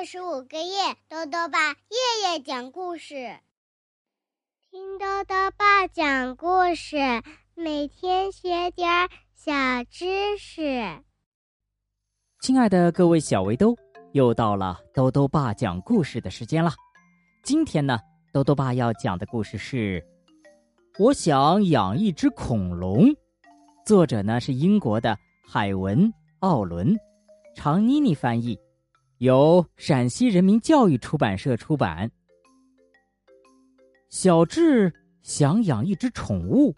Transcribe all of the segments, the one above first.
二十五个月，豆豆爸夜夜讲故事，听豆豆爸讲故事，每天学点小知识。亲爱的各位小围兜，又到了豆豆爸讲故事的时间了。今天呢，豆豆爸要讲的故事是：我想养一只恐龙。作者呢是英国的海文·奥伦，常妮妮翻译。由陕西人民教育出版社出版。小智想养一只宠物，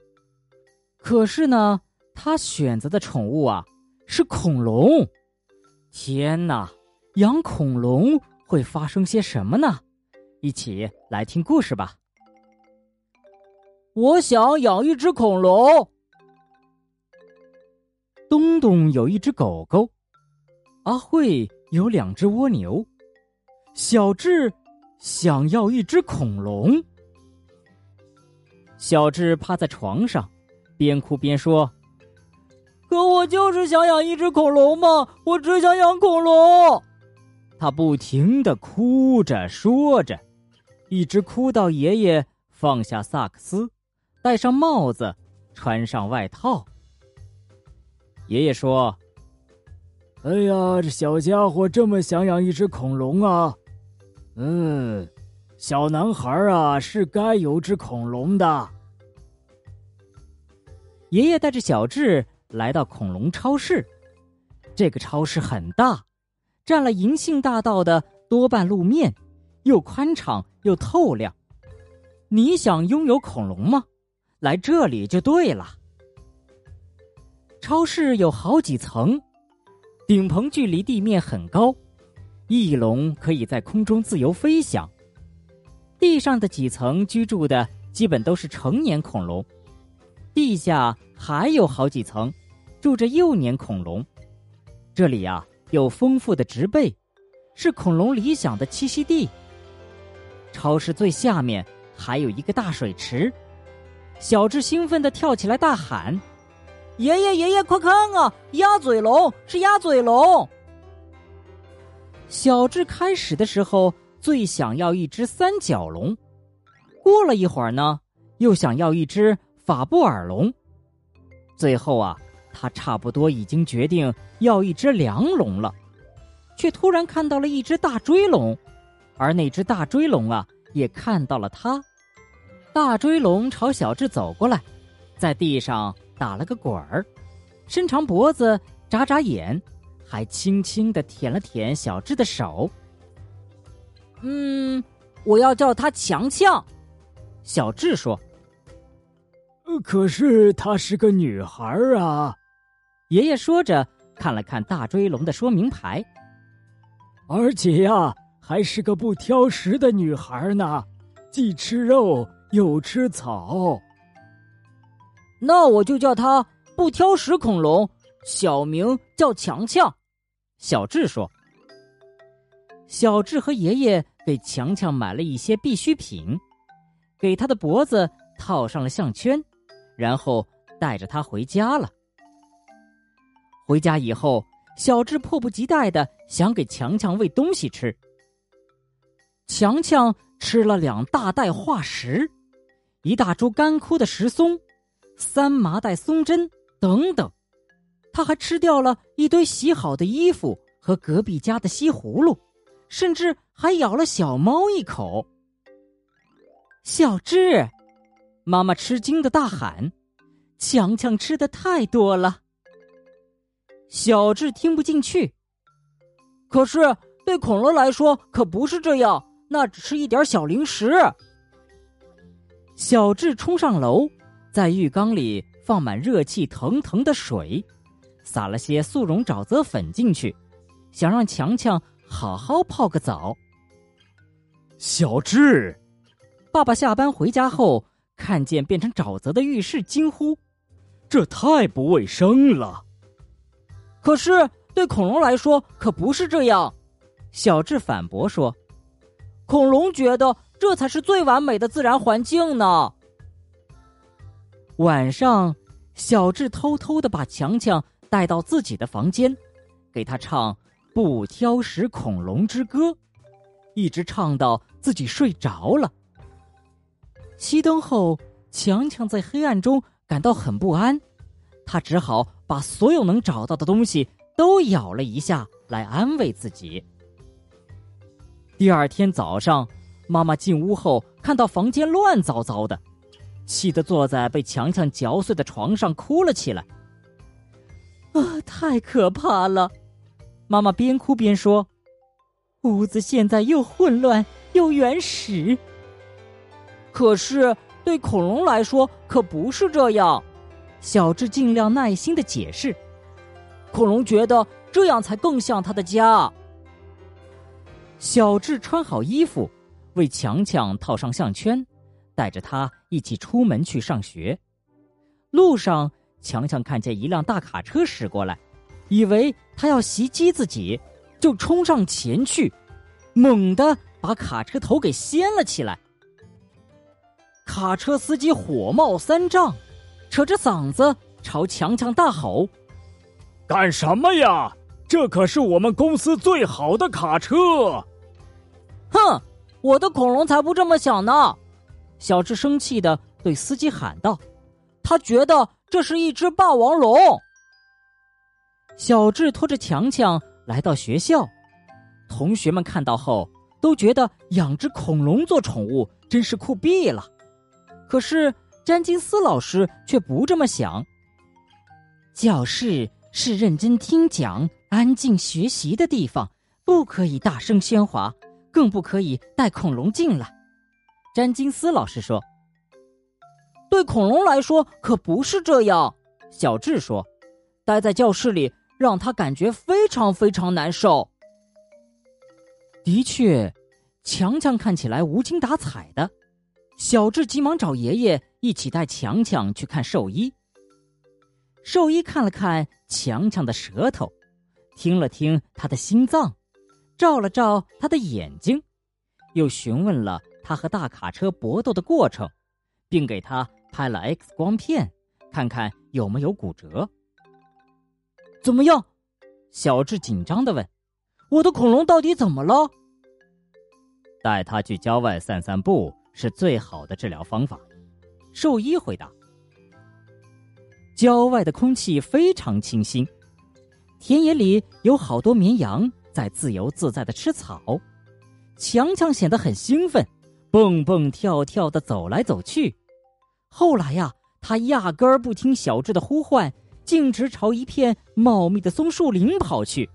可是呢，他选择的宠物啊是恐龙。天哪，养恐龙会发生些什么呢？一起来听故事吧。我想养一只恐龙。东东有一只狗狗，阿慧。有两只蜗牛，小智想要一只恐龙。小智趴在床上，边哭边说：“可我就是想养一只恐龙嘛，我只想养恐龙。”他不停的哭着说着，一直哭到爷爷放下萨克斯，戴上帽子，穿上外套。爷爷说。哎呀，这小家伙这么想养一只恐龙啊！嗯，小男孩啊是该有只恐龙的。爷爷带着小智来到恐龙超市，这个超市很大，占了银杏大道的多半路面，又宽敞又透亮。你想拥有恐龙吗？来这里就对了。超市有好几层。顶棚距离地面很高，翼龙可以在空中自由飞翔。地上的几层居住的基本都是成年恐龙，地下还有好几层，住着幼年恐龙。这里呀有丰富的植被，是恐龙理想的栖息地。超市最下面还有一个大水池，小智兴奋的跳起来大喊。爷爷，爷爷，快看啊！鸭嘴龙是鸭嘴龙。小智开始的时候最想要一只三角龙，过了一会儿呢，又想要一只法布尔龙，最后啊，他差不多已经决定要一只梁龙了，却突然看到了一只大追龙，而那只大追龙啊，也看到了他。大追龙朝小智走过来，在地上。打了个滚儿，伸长脖子，眨眨眼，还轻轻的舔了舔小智的手。嗯，我要叫他强强。小智说：“可是她是个女孩啊。”爷爷说着，看了看大追龙的说明牌，而且呀，还是个不挑食的女孩呢，既吃肉又吃草。那我就叫他不挑食恐龙，小名叫强强。小智说：“小智和爷爷给强强买了一些必需品，给他的脖子套上了项圈，然后带着他回家了。回家以后，小智迫不及待的想给强强喂东西吃。强强吃了两大袋化石，一大株干枯的石松。”三麻袋松针等等，他还吃掉了一堆洗好的衣服和隔壁家的西葫芦，甚至还咬了小猫一口。小智，妈妈吃惊的大喊：“强强吃的太多了。”小智听不进去。可是对恐龙来说可不是这样，那只是一点小零食。小智冲上楼。在浴缸里放满热气腾腾的水，撒了些速溶沼泽粉进去，想让强强好好泡个澡。小智，爸爸下班回家后看见变成沼泽的浴室，惊呼：“这太不卫生了！”可是对恐龙来说可不是这样，小智反驳说：“恐龙觉得这才是最完美的自然环境呢。”晚上，小智偷偷的把强强带到自己的房间，给他唱《不挑食恐龙之歌》。一直唱到自己睡着了。熄灯后，强强在黑暗中感到很不安，他只好把所有能找到的东西都咬了一下来安慰自己。第二天早上，妈妈进屋后看到房间乱糟糟的，气得坐在被强强嚼碎的床上哭了起来。啊，太可怕了！妈妈边哭边说：“屋子现在又混乱又原始。可是对恐龙来说可不是这样。”小智尽量耐心的解释：“恐龙觉得这样才更像他的家。”小智穿好衣服，为强强套上项圈，带着他一起出门去上学。路上，强强看见一辆大卡车驶过来，以为他要袭击自己，就冲上前去，猛地把卡车头给掀了起来。卡车司机火冒三丈，扯着嗓子朝强强大吼：“干什么呀？这可是我们公司最好的卡车！”哼，我的恐龙才不这么想呢！小智生气的对司机喊道：“他觉得这是一只霸王龙。”小智拖着强强来到学校，同学们看到后都觉得养只恐龙做宠物真是酷毙了。可是詹金斯老师却不这么想。教室是认真听讲、安静学习的地方，不可以大声喧哗。更不可以带恐龙进来，詹金斯老师说。对恐龙来说可不是这样，小智说。待在教室里让他感觉非常非常难受。的确，强强看起来无精打采的，小智急忙找爷爷一起带强强去看兽医。兽医看了看强强的舌头，听了听他的心脏。照了照他的眼睛，又询问了他和大卡车搏斗的过程，并给他拍了 X 光片，看看有没有骨折。怎么样？小智紧张的问：“我的恐龙到底怎么了？”带他去郊外散散步是最好的治疗方法。兽医回答：“郊外的空气非常清新，田野里有好多绵羊。”在自由自在的吃草，强强显得很兴奋，蹦蹦跳跳的走来走去。后来呀，他压根儿不听小智的呼唤，径直朝一片茂密的松树林跑去。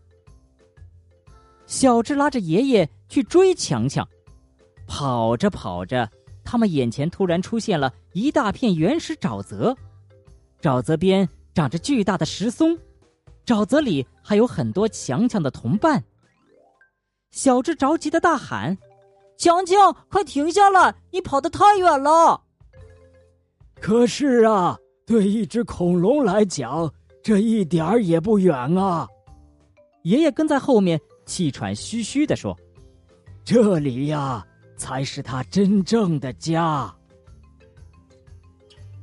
小智拉着爷爷去追强强，跑着跑着，他们眼前突然出现了一大片原始沼泽，沼泽边长着巨大的石松。沼泽里还有很多强强的同伴。小智着急的大喊：“强强，快停下来！你跑得太远了。”可是啊，对一只恐龙来讲，这一点儿也不远啊。爷爷跟在后面，气喘吁吁的说：“这里呀，才是他真正的家。”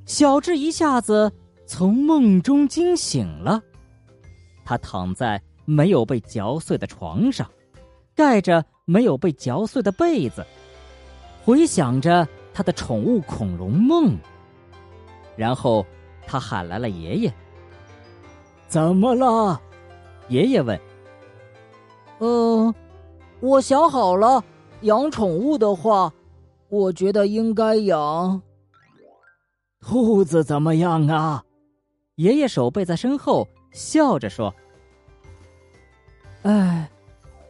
小智一下子从梦中惊醒了。他躺在没有被嚼碎的床上，盖着没有被嚼碎的被子，回想着他的宠物恐龙梦。然后他喊来了爷爷。怎么了？爷爷问。嗯，我想好了，养宠物的话，我觉得应该养兔子。怎么样啊？爷爷手背在身后。笑着说：“哎，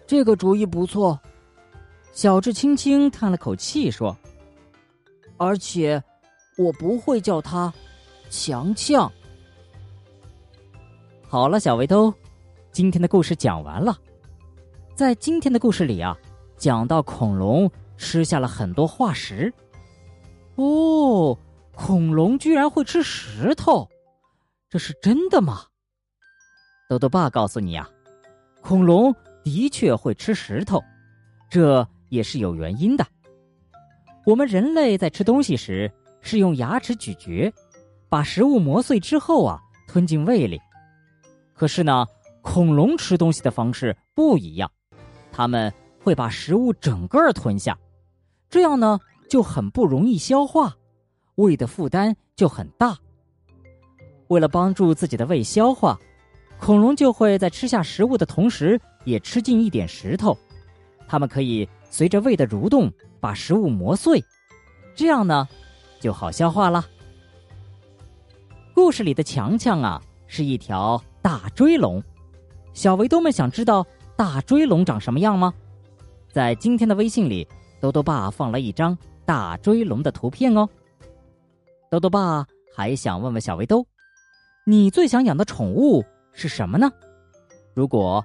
这个主意不错。”小智轻轻叹了口气说：“而且，我不会叫他强强。”好了，小围兜，今天的故事讲完了。在今天的故事里啊，讲到恐龙吃下了很多化石。哦，恐龙居然会吃石头，这是真的吗？豆豆爸告诉你啊，恐龙的确会吃石头，这也是有原因的。我们人类在吃东西时是用牙齿咀嚼，把食物磨碎之后啊吞进胃里。可是呢，恐龙吃东西的方式不一样，它们会把食物整个吞下，这样呢就很不容易消化，胃的负担就很大。为了帮助自己的胃消化，恐龙就会在吃下食物的同时，也吃进一点石头。它们可以随着胃的蠕动把食物磨碎，这样呢就好消化了。故事里的强强啊是一条大追龙，小围兜们想知道大追龙长什么样吗？在今天的微信里，豆豆爸放了一张大追龙的图片哦。豆豆爸还想问问小围兜。你最想养的宠物是什么呢？如果